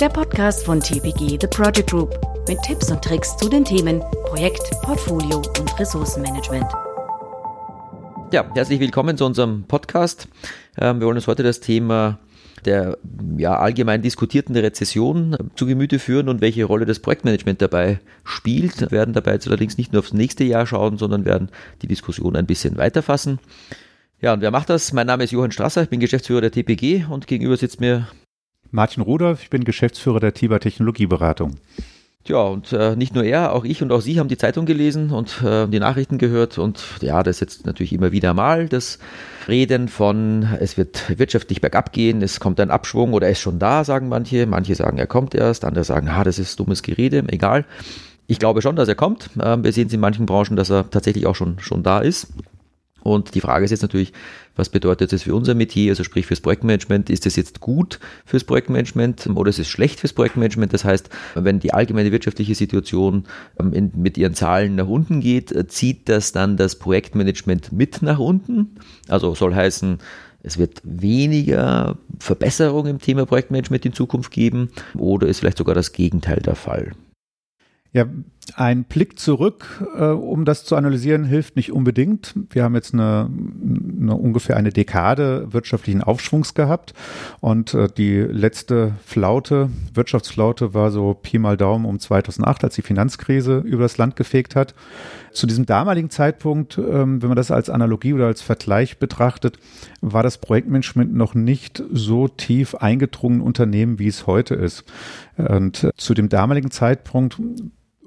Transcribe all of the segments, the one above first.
der Podcast von TPG The Project Group mit Tipps und Tricks zu den Themen Projekt, Portfolio und Ressourcenmanagement. Ja, herzlich willkommen zu unserem Podcast. Ähm, wir wollen uns heute das Thema der ja, allgemein diskutierten Rezession zu Gemüte führen und welche Rolle das Projektmanagement dabei spielt. Wir werden dabei jetzt allerdings nicht nur aufs nächste Jahr schauen, sondern werden die Diskussion ein bisschen weiterfassen. Ja, und wer macht das? Mein Name ist Johann Strasser, ich bin Geschäftsführer der TPG und gegenüber sitzt mir Martin Rudolph, ich bin Geschäftsführer der TIBA Technologieberatung. Tja, und äh, nicht nur er, auch ich und auch Sie haben die Zeitung gelesen und äh, die Nachrichten gehört. Und ja, das ist jetzt natürlich immer wieder mal das Reden von, es wird wirtschaftlich bergab gehen, es kommt ein Abschwung oder er ist schon da, sagen manche. Manche sagen, er kommt erst, andere sagen, ah, das ist dummes Gerede, egal. Ich glaube schon, dass er kommt. Ähm, wir sehen es in manchen Branchen, dass er tatsächlich auch schon, schon da ist. Und die Frage ist jetzt natürlich, was bedeutet das für unser Metier, also sprich fürs Projektmanagement? Ist das jetzt gut fürs Projektmanagement oder ist es schlecht fürs Projektmanagement? Das heißt, wenn die allgemeine wirtschaftliche Situation ähm, mit ihren Zahlen nach unten geht, äh, zieht das dann das Projektmanagement mit nach unten? Also soll heißen, es wird weniger Verbesserung im Thema Projektmanagement in Zukunft geben oder ist vielleicht sogar das Gegenteil der Fall? Ja, ein Blick zurück, äh, um das zu analysieren, hilft nicht unbedingt. Wir haben jetzt eine, eine ungefähr eine Dekade wirtschaftlichen Aufschwungs gehabt und äh, die letzte Flaute, Wirtschaftsflaute war so Pi mal Daumen um 2008, als die Finanzkrise über das Land gefegt hat. Zu diesem damaligen Zeitpunkt, ähm, wenn man das als Analogie oder als Vergleich betrachtet, war das Projektmanagement noch nicht so tief eingedrungen Unternehmen, wie es heute ist. Und äh, zu dem damaligen Zeitpunkt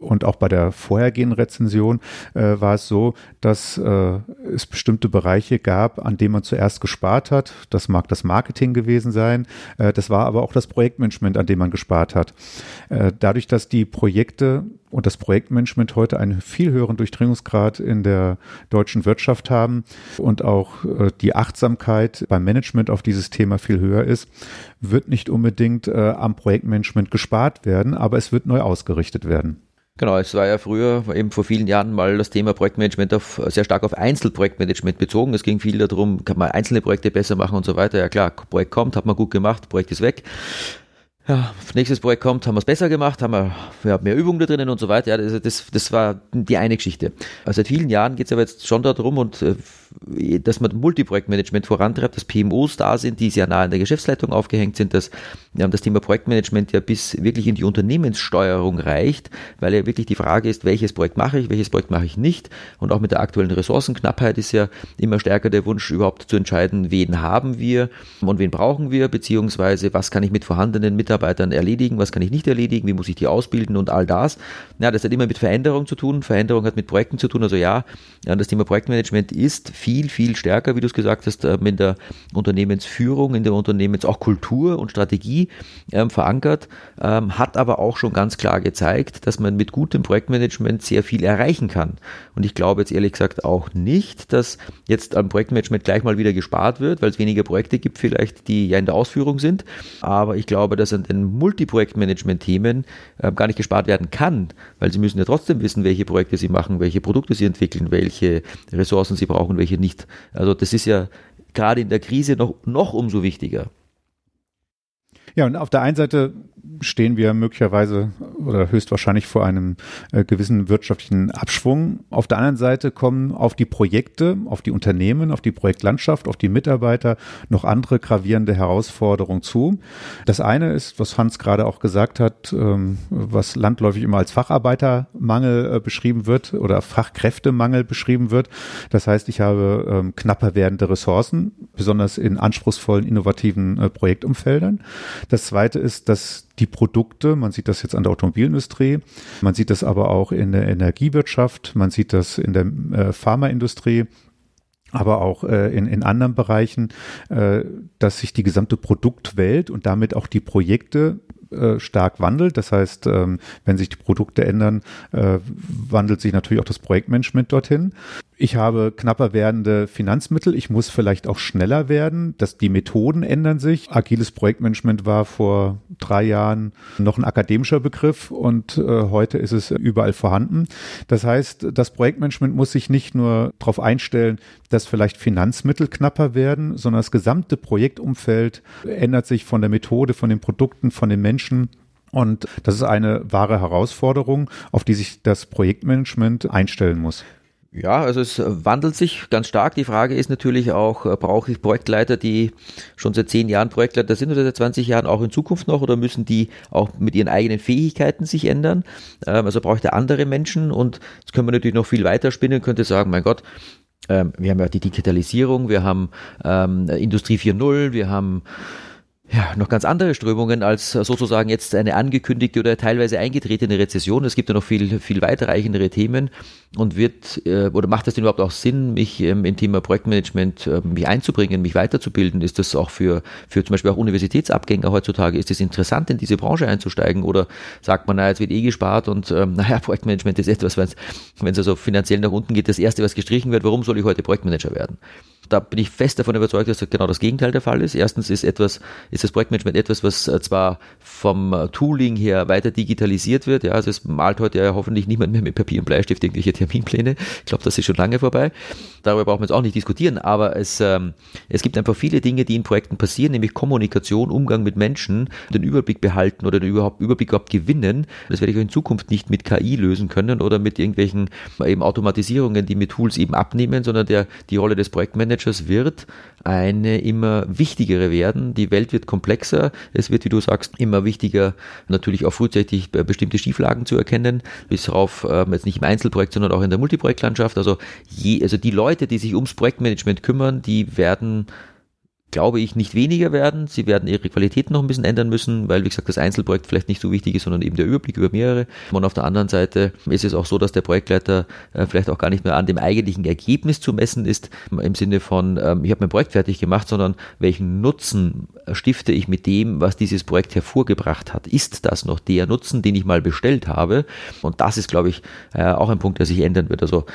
und auch bei der vorhergehenden Rezension äh, war es so, dass äh, es bestimmte Bereiche gab, an denen man zuerst gespart hat. Das mag das Marketing gewesen sein. Äh, das war aber auch das Projektmanagement, an dem man gespart hat. Äh, dadurch, dass die Projekte und das Projektmanagement heute einen viel höheren Durchdringungsgrad in der deutschen Wirtschaft haben und auch äh, die Achtsamkeit beim Management auf dieses Thema viel höher ist, wird nicht unbedingt äh, am Projektmanagement gespart werden, aber es wird neu ausgerichtet werden. Genau, es war ja früher, eben vor vielen Jahren mal das Thema Projektmanagement auf, sehr stark auf Einzelprojektmanagement bezogen. Es ging viel darum, kann man einzelne Projekte besser machen und so weiter. Ja klar, Projekt kommt, hat man gut gemacht, Projekt ist weg ja, nächstes Projekt kommt, haben wir es besser gemacht, haben wir, wir haben mehr Übungen da drinnen und so weiter. Ja, das, das, das war die eine Geschichte. Also seit vielen Jahren geht es aber jetzt schon darum und äh, dass man Multiprojektmanagement vorantreibt, dass PMOs da sind, die sehr nah an der Geschäftsleitung aufgehängt sind, dass ja, das Thema Projektmanagement ja bis wirklich in die Unternehmenssteuerung reicht, weil ja wirklich die Frage ist, welches Projekt mache ich, welches Projekt mache ich nicht. Und auch mit der aktuellen Ressourcenknappheit ist ja immer stärker der Wunsch, überhaupt zu entscheiden, wen haben wir und wen brauchen wir, beziehungsweise was kann ich mit vorhandenen Mitarbeitern erledigen, was kann ich nicht erledigen, wie muss ich die ausbilden und all das. Ja, das hat immer mit Veränderung zu tun. Veränderung hat mit Projekten zu tun. Also ja, das Thema Projektmanagement ist viel, viel stärker, wie du es gesagt hast, ähm, in der Unternehmensführung, in der Unternehmens auch Kultur und Strategie ähm, verankert, ähm, hat aber auch schon ganz klar gezeigt, dass man mit gutem Projektmanagement sehr viel erreichen kann. Und ich glaube jetzt ehrlich gesagt auch nicht, dass jetzt am Projektmanagement gleich mal wieder gespart wird, weil es weniger Projekte gibt vielleicht, die ja in der Ausführung sind. Aber ich glaube, dass an den Multiprojektmanagement-Themen gar nicht gespart werden kann, weil sie müssen ja trotzdem wissen, welche Projekte sie machen, welche Produkte sie entwickeln, welche Ressourcen sie brauchen, welche nicht. Also das ist ja gerade in der Krise noch, noch umso wichtiger. Ja, und auf der einen Seite stehen wir möglicherweise oder höchstwahrscheinlich vor einem äh, gewissen wirtschaftlichen Abschwung. Auf der anderen Seite kommen auf die Projekte, auf die Unternehmen, auf die Projektlandschaft, auf die Mitarbeiter noch andere gravierende Herausforderungen zu. Das eine ist, was Hans gerade auch gesagt hat, ähm, was landläufig immer als Facharbeitermangel äh, beschrieben wird oder Fachkräftemangel beschrieben wird. Das heißt, ich habe ähm, knapper werdende Ressourcen, besonders in anspruchsvollen, innovativen äh, Projektumfeldern. Das zweite ist, dass die Produkte, man sieht das jetzt an der Automobilindustrie, man sieht das aber auch in der Energiewirtschaft, man sieht das in der äh, Pharmaindustrie, aber auch äh, in, in anderen Bereichen, äh, dass sich die gesamte Produktwelt und damit auch die Projekte äh, stark wandelt. Das heißt, ähm, wenn sich die Produkte ändern, äh, wandelt sich natürlich auch das Projektmanagement dorthin. Ich habe knapper werdende Finanzmittel. Ich muss vielleicht auch schneller werden. dass die Methoden ändern sich. Agiles Projektmanagement war vor drei Jahren noch ein akademischer Begriff und äh, heute ist es überall vorhanden. Das heißt, das Projektmanagement muss sich nicht nur darauf einstellen, dass vielleicht Finanzmittel knapper werden, sondern das gesamte Projektumfeld ändert sich von der Methode, von den Produkten, von den Menschen Und das ist eine wahre Herausforderung, auf die sich das Projektmanagement einstellen muss. Ja, also es wandelt sich ganz stark. Die Frage ist natürlich auch, äh, brauche ich Projektleiter, die schon seit zehn Jahren Projektleiter sind oder seit 20 Jahren auch in Zukunft noch oder müssen die auch mit ihren eigenen Fähigkeiten sich ändern? Ähm, also brauche ich da andere Menschen und jetzt können wir natürlich noch viel weiter spinnen könnte sagen, mein Gott, ähm, wir haben ja die Digitalisierung, wir haben ähm, Industrie 4.0, wir haben ja, noch ganz andere Strömungen als sozusagen jetzt eine angekündigte oder teilweise eingetretene Rezession. Es gibt ja noch viel, viel weiterreichendere Themen und wird, äh, oder macht es denn überhaupt auch Sinn, mich ähm, im Thema Projektmanagement äh, mich einzubringen, mich weiterzubilden? Ist das auch für, für zum Beispiel auch Universitätsabgänger heutzutage, ist es interessant, in diese Branche einzusteigen? Oder sagt man, naja, jetzt wird eh gespart und ähm, naja, Projektmanagement ist etwas, wenn es also finanziell nach unten geht, das Erste, was gestrichen wird, warum soll ich heute Projektmanager werden? Da bin ich fest davon überzeugt, dass genau das Gegenteil der Fall ist. Erstens ist etwas, ist das Projektmanagement etwas, was äh, zwar vom äh, Tooling her weiter digitalisiert wird. Ja, also es malt heute ja hoffentlich niemand mehr mit Papier und Bleistift irgendwelche Terminpläne. Ich glaube, das ist schon lange vorbei. Darüber brauchen wir jetzt auch nicht diskutieren, aber es, ähm, es gibt einfach viele Dinge, die in Projekten passieren, nämlich Kommunikation, Umgang mit Menschen, den Überblick behalten oder den überhaupt, Überblick überhaupt gewinnen. Das werde ich in Zukunft nicht mit KI lösen können oder mit irgendwelchen eben Automatisierungen, die mit Tools eben abnehmen, sondern der, die Rolle des Projektmanagers Managers wird eine immer wichtigere werden. Die Welt wird komplexer. Es wird, wie du sagst, immer wichtiger, natürlich auch frühzeitig bestimmte Schieflagen zu erkennen, bis darauf, ähm, jetzt nicht im Einzelprojekt, sondern auch in der Multiprojektlandschaft. Also, je, also die Leute, die sich ums Projektmanagement kümmern, die werden glaube ich, nicht weniger werden. Sie werden ihre Qualität noch ein bisschen ändern müssen, weil, wie gesagt, das Einzelprojekt vielleicht nicht so wichtig ist, sondern eben der Überblick über mehrere. Und auf der anderen Seite ist es auch so, dass der Projektleiter äh, vielleicht auch gar nicht mehr an dem eigentlichen Ergebnis zu messen ist, im Sinne von, ähm, ich habe mein Projekt fertig gemacht, sondern welchen Nutzen stifte ich mit dem, was dieses Projekt hervorgebracht hat. Ist das noch der Nutzen, den ich mal bestellt habe? Und das ist, glaube ich, äh, auch ein Punkt, der sich ändern wird. Also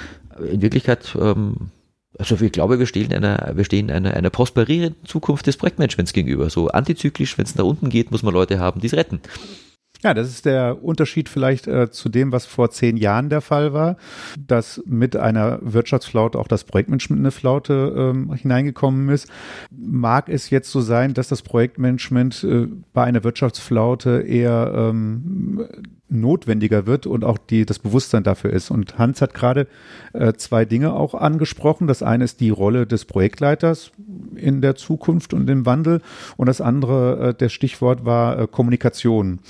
in Wirklichkeit ähm, also ich glaube, wir stehen einer, wir stehen einer, einer prosperierenden Zukunft des Projektmanagements gegenüber. So antizyklisch, wenn es nach unten geht, muss man Leute haben, die es retten. Ja, das ist der Unterschied vielleicht äh, zu dem, was vor zehn Jahren der Fall war, dass mit einer Wirtschaftsflaute auch das Projektmanagement in eine Flaute ähm, hineingekommen ist. Mag es jetzt so sein, dass das Projektmanagement äh, bei einer Wirtschaftsflaute eher ähm, notwendiger wird und auch die, das Bewusstsein dafür ist. Und Hans hat gerade äh, zwei Dinge auch angesprochen. Das eine ist die Rolle des Projektleiters in der Zukunft und im Wandel. Und das andere, äh, der Stichwort war äh, Kommunikation.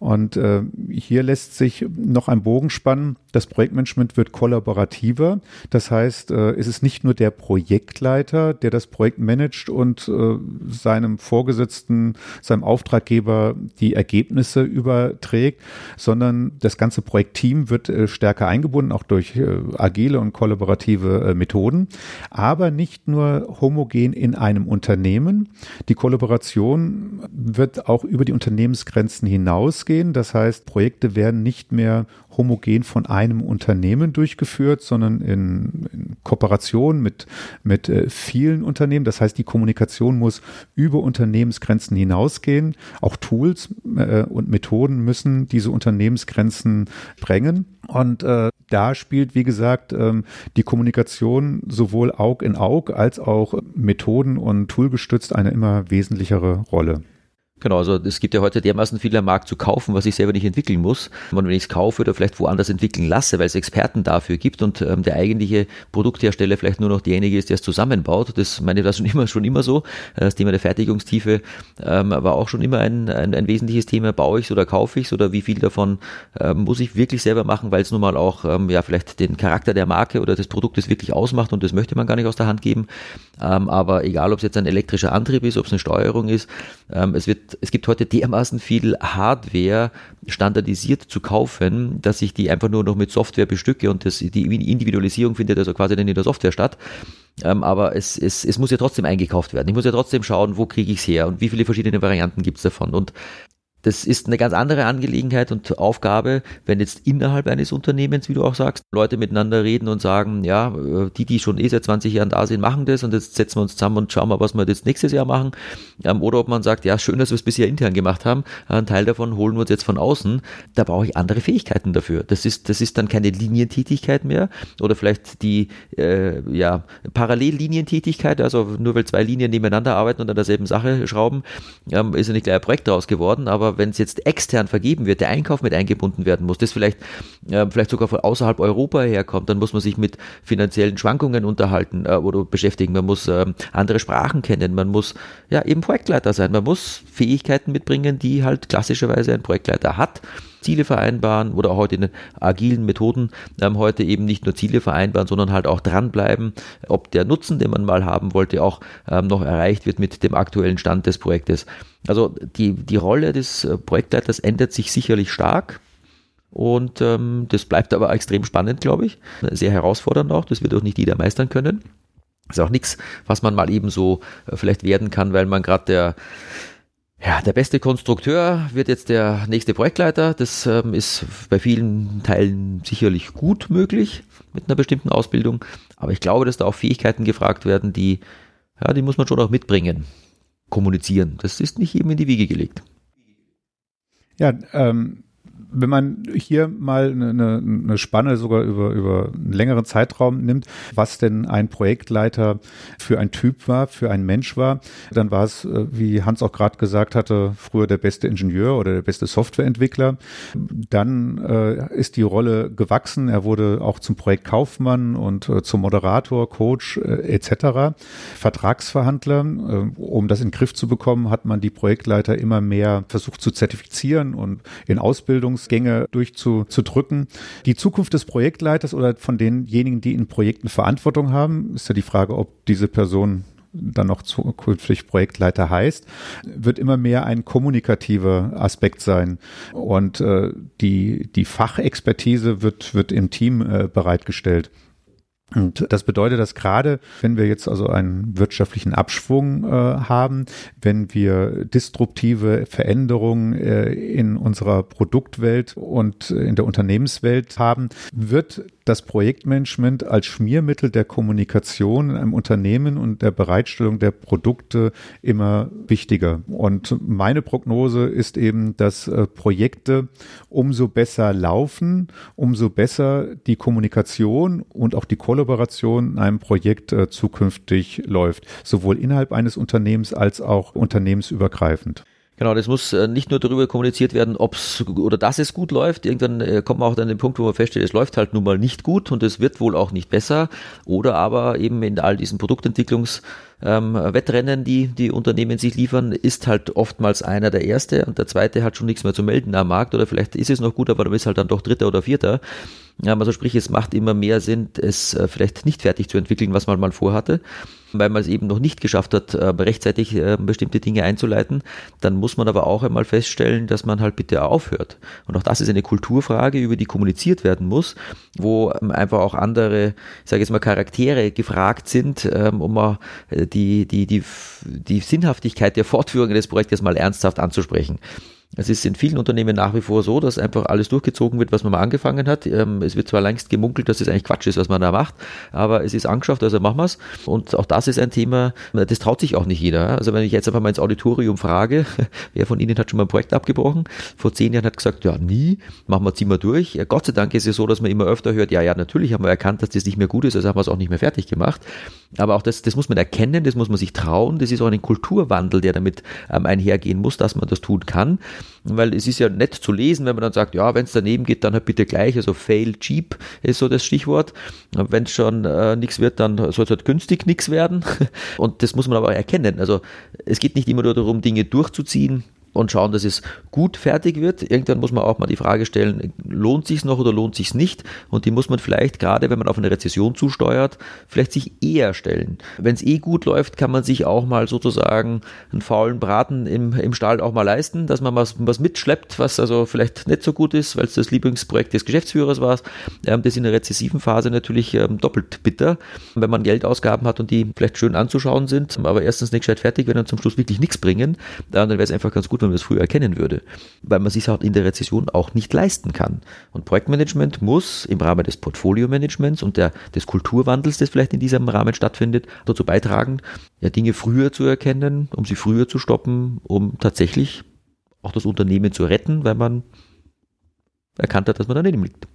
Und äh, hier lässt sich noch ein Bogen spannen. Das Projektmanagement wird kollaborativer. Das heißt, äh, es ist nicht nur der Projektleiter, der das Projekt managt und äh, seinem Vorgesetzten, seinem Auftraggeber die Ergebnisse überträgt, sondern das ganze Projektteam wird äh, stärker eingebunden, auch durch äh, agile und kollaborative äh, Methoden. Aber nicht nur homogen in einem Unternehmen. Die Kollaboration wird auch über die Unternehmensgrenzen hinaus ausgehen. Das heißt, Projekte werden nicht mehr homogen von einem Unternehmen durchgeführt, sondern in, in Kooperation mit, mit äh, vielen Unternehmen. Das heißt, die Kommunikation muss über Unternehmensgrenzen hinausgehen. Auch Tools äh, und Methoden müssen diese Unternehmensgrenzen sprengen. Und äh, da spielt, wie gesagt, ähm, die Kommunikation sowohl Aug in Aug als auch Methoden- und Toolgestützt eine immer wesentlichere Rolle. Genau, also es gibt ja heute dermaßen viel am Markt zu kaufen, was ich selber nicht entwickeln muss. Und wenn ich es kaufe oder vielleicht woanders entwickeln lasse, weil es Experten dafür gibt und ähm, der eigentliche Produkthersteller vielleicht nur noch derjenige ist, der es zusammenbaut, das meine ich war schon immer, schon immer so. Das Thema der Fertigungstiefe ähm, war auch schon immer ein, ein, ein wesentliches Thema. Baue ich es oder kaufe ich es oder wie viel davon ähm, muss ich wirklich selber machen, weil es nun mal auch ähm, ja vielleicht den Charakter der Marke oder des Produktes wirklich ausmacht und das möchte man gar nicht aus der Hand geben. Ähm, aber egal, ob es jetzt ein elektrischer Antrieb ist, ob es eine Steuerung ist, ähm, es wird es gibt heute dermaßen viel Hardware standardisiert zu kaufen, dass ich die einfach nur noch mit Software bestücke und das, die Individualisierung findet also quasi dann in der Software statt. Ähm, aber es, es, es muss ja trotzdem eingekauft werden. Ich muss ja trotzdem schauen, wo kriege ich es her und wie viele verschiedene Varianten gibt es davon. Und das ist eine ganz andere Angelegenheit und Aufgabe, wenn jetzt innerhalb eines Unternehmens, wie du auch sagst, Leute miteinander reden und sagen, ja, äh, die, die schon eh seit 20 Jahren da sind, machen das und jetzt setzen wir uns zusammen und schauen mal, was wir jetzt nächstes Jahr machen. Ähm, oder ob man sagt, ja, schön, dass wir es bisher intern gemacht haben, ein Teil davon holen wir uns jetzt von außen. Da brauche ich andere Fähigkeiten dafür. Das ist, das ist dann keine Linientätigkeit mehr oder vielleicht die äh, ja, Parallellinientätigkeit, also nur weil zwei Linien nebeneinander arbeiten und an derselben Sache schrauben, ähm, ist ja nicht gleich ein Projekt daraus geworden, aber aber wenn es jetzt extern vergeben wird, der Einkauf mit eingebunden werden muss, das vielleicht, äh, vielleicht sogar von außerhalb Europa herkommt, dann muss man sich mit finanziellen Schwankungen unterhalten äh, oder beschäftigen. Man muss äh, andere Sprachen kennen, man muss ja eben Projektleiter sein, man muss Fähigkeiten mitbringen, die halt klassischerweise ein Projektleiter hat. Ziele vereinbaren oder auch heute in den agilen Methoden ähm, heute eben nicht nur Ziele vereinbaren, sondern halt auch dranbleiben, ob der Nutzen, den man mal haben wollte, auch ähm, noch erreicht wird mit dem aktuellen Stand des Projektes. Also die, die Rolle des äh, Projektleiters ändert sich sicherlich stark. Und ähm, das bleibt aber extrem spannend, glaube ich. Sehr herausfordernd auch. Das wird auch nicht jeder meistern können. Ist auch nichts, was man mal eben so äh, vielleicht werden kann, weil man gerade der ja, der beste Konstrukteur wird jetzt der nächste Projektleiter. Das ähm, ist bei vielen Teilen sicherlich gut möglich mit einer bestimmten Ausbildung. Aber ich glaube, dass da auch Fähigkeiten gefragt werden, die, ja, die muss man schon auch mitbringen. Kommunizieren. Das ist nicht jedem in die Wiege gelegt. Ja, ähm, wenn man hier mal eine, eine Spanne sogar über, über einen längeren Zeitraum nimmt, was denn ein Projektleiter für ein Typ war, für ein Mensch war, dann war es, äh, wie Hans auch gerade gesagt hatte, früher der beste Ingenieur oder der beste Softwareentwickler. Dann äh, ist die Rolle gewachsen. Er wurde auch zum Projektkaufmann und äh, zum Moderator, Coach äh, etc. Vertragsverhandler. Äh, um das in den Griff zu bekommen, hat man die Projektleiter immer mehr versucht zu zertifizieren und in Ausbildungs Entwicklungsgänge durchzudrücken. Die Zukunft des Projektleiters oder von denjenigen, die in Projekten Verantwortung haben, ist ja die Frage, ob diese Person dann noch zukünftig Projektleiter heißt, wird immer mehr ein kommunikativer Aspekt sein. Und äh, die, die Fachexpertise wird, wird im Team äh, bereitgestellt. Und das bedeutet, dass gerade wenn wir jetzt also einen wirtschaftlichen Abschwung äh, haben, wenn wir disruptive Veränderungen äh, in unserer Produktwelt und in der Unternehmenswelt haben, wird das Projektmanagement als Schmiermittel der Kommunikation in einem Unternehmen und der Bereitstellung der Produkte immer wichtiger. Und meine Prognose ist eben, dass äh, Projekte umso besser laufen, umso besser die Kommunikation und auch die Kollaboration in einem Projekt äh, zukünftig läuft, sowohl innerhalb eines Unternehmens als auch unternehmensübergreifend. Genau, das muss äh, nicht nur darüber kommuniziert werden, ob es oder dass es gut läuft. Irgendwann äh, kommt man auch an den Punkt, wo man feststellt, es läuft halt nun mal nicht gut und es wird wohl auch nicht besser. Oder aber eben in all diesen Produktentwicklungs- ähm, die die Unternehmen sich liefern, ist halt oftmals einer der erste und der zweite hat schon nichts mehr zu melden am Markt oder vielleicht ist es noch gut, aber dann ist halt dann doch dritter oder vierter. Also sprich, es macht immer mehr Sinn, es äh, vielleicht nicht fertig zu entwickeln, was man mal vorhatte, weil man es eben noch nicht geschafft hat, äh, rechtzeitig äh, bestimmte Dinge einzuleiten. Dann muss man aber auch einmal feststellen, dass man halt bitte aufhört. Und auch das ist eine Kulturfrage, über die kommuniziert werden muss, wo ähm, einfach auch andere, ich jetzt mal, Charaktere gefragt sind, ähm, um mal die, die, die, die Sinnhaftigkeit der Fortführung des Projektes mal ernsthaft anzusprechen. Es ist in vielen Unternehmen nach wie vor so, dass einfach alles durchgezogen wird, was man mal angefangen hat. Ähm, es wird zwar längst gemunkelt, dass es eigentlich Quatsch ist, was man da macht, aber es ist angeschafft, also machen wir es. Und auch das ist ein Thema, das traut sich auch nicht jeder. Also wenn ich jetzt einfach mal ins Auditorium frage, wer von Ihnen hat schon mal ein Projekt abgebrochen? Vor zehn Jahren hat gesagt, ja nie, machen wir, ziehen wir durch. Gott sei Dank ist es so, dass man immer öfter hört, ja, ja, natürlich haben wir erkannt, dass das nicht mehr gut ist, also haben wir es auch nicht mehr fertig gemacht. Aber auch das, das muss man erkennen, das muss man sich trauen, das ist auch ein Kulturwandel, der damit ähm, einhergehen muss, dass man das tun kann weil es ist ja nett zu lesen, wenn man dann sagt, ja, wenn es daneben geht, dann halt bitte gleich, also fail cheap ist so das Stichwort. Wenn es schon äh, nichts wird, dann soll es halt günstig nichts werden. Und das muss man aber erkennen. Also es geht nicht immer nur darum, Dinge durchzuziehen, und schauen, dass es gut fertig wird. Irgendwann muss man auch mal die Frage stellen, lohnt sich's noch oder lohnt sich's nicht? Und die muss man vielleicht, gerade wenn man auf eine Rezession zusteuert, vielleicht sich eher stellen. Wenn es eh gut läuft, kann man sich auch mal sozusagen einen faulen Braten im, im Stall auch mal leisten, dass man was, was mitschleppt, was also vielleicht nicht so gut ist, weil es das Lieblingsprojekt des Geschäftsführers war. Ähm, das in der rezessiven Phase natürlich ähm, doppelt bitter, wenn man Geldausgaben hat und die vielleicht schön anzuschauen sind, aber erstens nicht gescheit fertig, wenn dann zum Schluss wirklich nichts bringen, dann wäre es einfach ganz gut, gut, wenn man es früher erkennen würde, weil man sich halt in der Rezession auch nicht leisten kann. Und Projektmanagement muss im Rahmen des Portfolio-Managements und der, des Kulturwandels, das vielleicht in diesem Rahmen stattfindet, dazu beitragen, ja, Dinge früher zu erkennen, um sie früher zu stoppen, um tatsächlich auch das Unternehmen zu retten, weil man erkannt hat, dass man daneben liegt.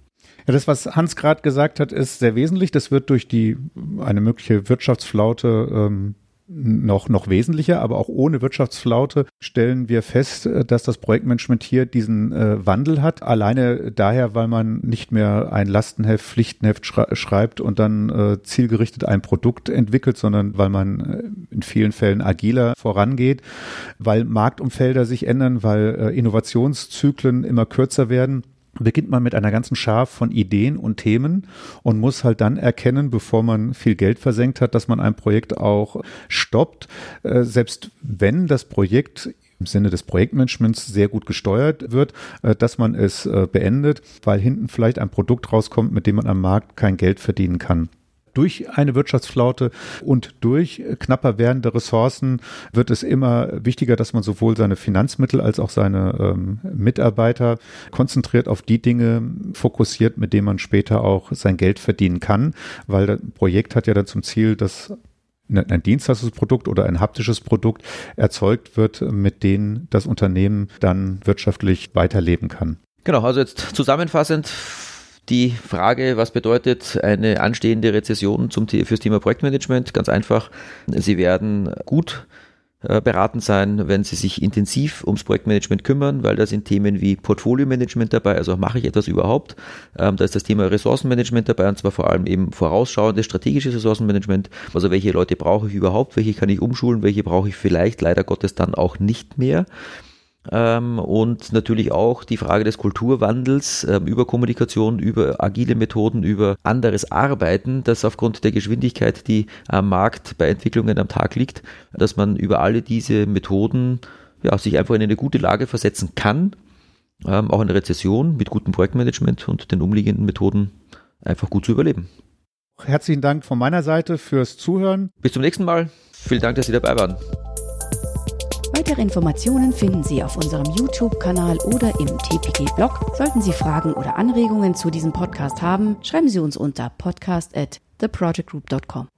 Ja, das, was Hans gerade gesagt hat, ist sehr wesentlich. Das wird durch die eine mögliche Wirtschaftsflaute ähm, noch, noch wesentlicher, aber auch ohne Wirtschaftsflaute stellen wir fest, äh, dass das Projektmanagement hier diesen äh, Wandel hat. Alleine daher, weil man nicht mehr ein Lastenheft, Pflichtenheft schreibt und dann äh, zielgerichtet ein Produkt entwickelt, sondern weil man äh, in vielen Fällen agiler vorangeht, weil Marktumfelder sich ändern, weil äh, Innovationszyklen immer kürzer werden beginnt man mit einer ganzen Schar von Ideen und Themen und muss halt dann erkennen, bevor man viel Geld versenkt hat, dass man ein Projekt auch stoppt. Äh, selbst wenn das Projekt im Sinne des Projektmanagements sehr gut gesteuert wird, äh, dass man es äh, beendet, weil hinten vielleicht ein Produkt rauskommt, mit dem man am Markt kein Geld verdienen kann durch eine Wirtschaftsflaute und durch knapper werdende Ressourcen wird es immer wichtiger, dass man sowohl seine Finanzmittel als auch seine ähm, Mitarbeiter konzentriert auf die Dinge fokussiert, mit denen man später auch sein Geld verdienen kann, weil das Projekt hat ja dann zum Ziel, dass ein Dienstleistungsprodukt oder ein haptisches Produkt erzeugt wird, mit denen das Unternehmen dann wirtschaftlich weiterleben kann. Genau, also jetzt zusammenfassend die Frage, was bedeutet eine anstehende Rezession zum, fürs Thema Projektmanagement? Ganz einfach, Sie werden gut äh, beraten sein, wenn Sie sich intensiv ums Projektmanagement kümmern, weil da sind Themen wie Portfolio-Management dabei, also mache ich etwas überhaupt. Ähm, da ist das Thema Ressourcenmanagement dabei und zwar vor allem eben vorausschauendes strategisches Ressourcenmanagement. Also welche Leute brauche ich überhaupt, welche kann ich umschulen, welche brauche ich vielleicht leider Gottes dann auch nicht mehr. Ähm, und natürlich auch die Frage des Kulturwandels ähm, über Kommunikation, über agile Methoden, über anderes Arbeiten, das aufgrund der Geschwindigkeit, die am Markt bei Entwicklungen am Tag liegt, dass man über alle diese Methoden ja, sich einfach in eine gute Lage versetzen kann, ähm, auch in der Rezession mit gutem Projektmanagement und den umliegenden Methoden einfach gut zu überleben. Herzlichen Dank von meiner Seite fürs Zuhören. Bis zum nächsten Mal. Vielen Dank, dass Sie dabei waren. Weitere Informationen finden Sie auf unserem YouTube-Kanal oder im TPG-Blog. Sollten Sie Fragen oder Anregungen zu diesem Podcast haben, schreiben Sie uns unter podcast at theprojectgroup.com.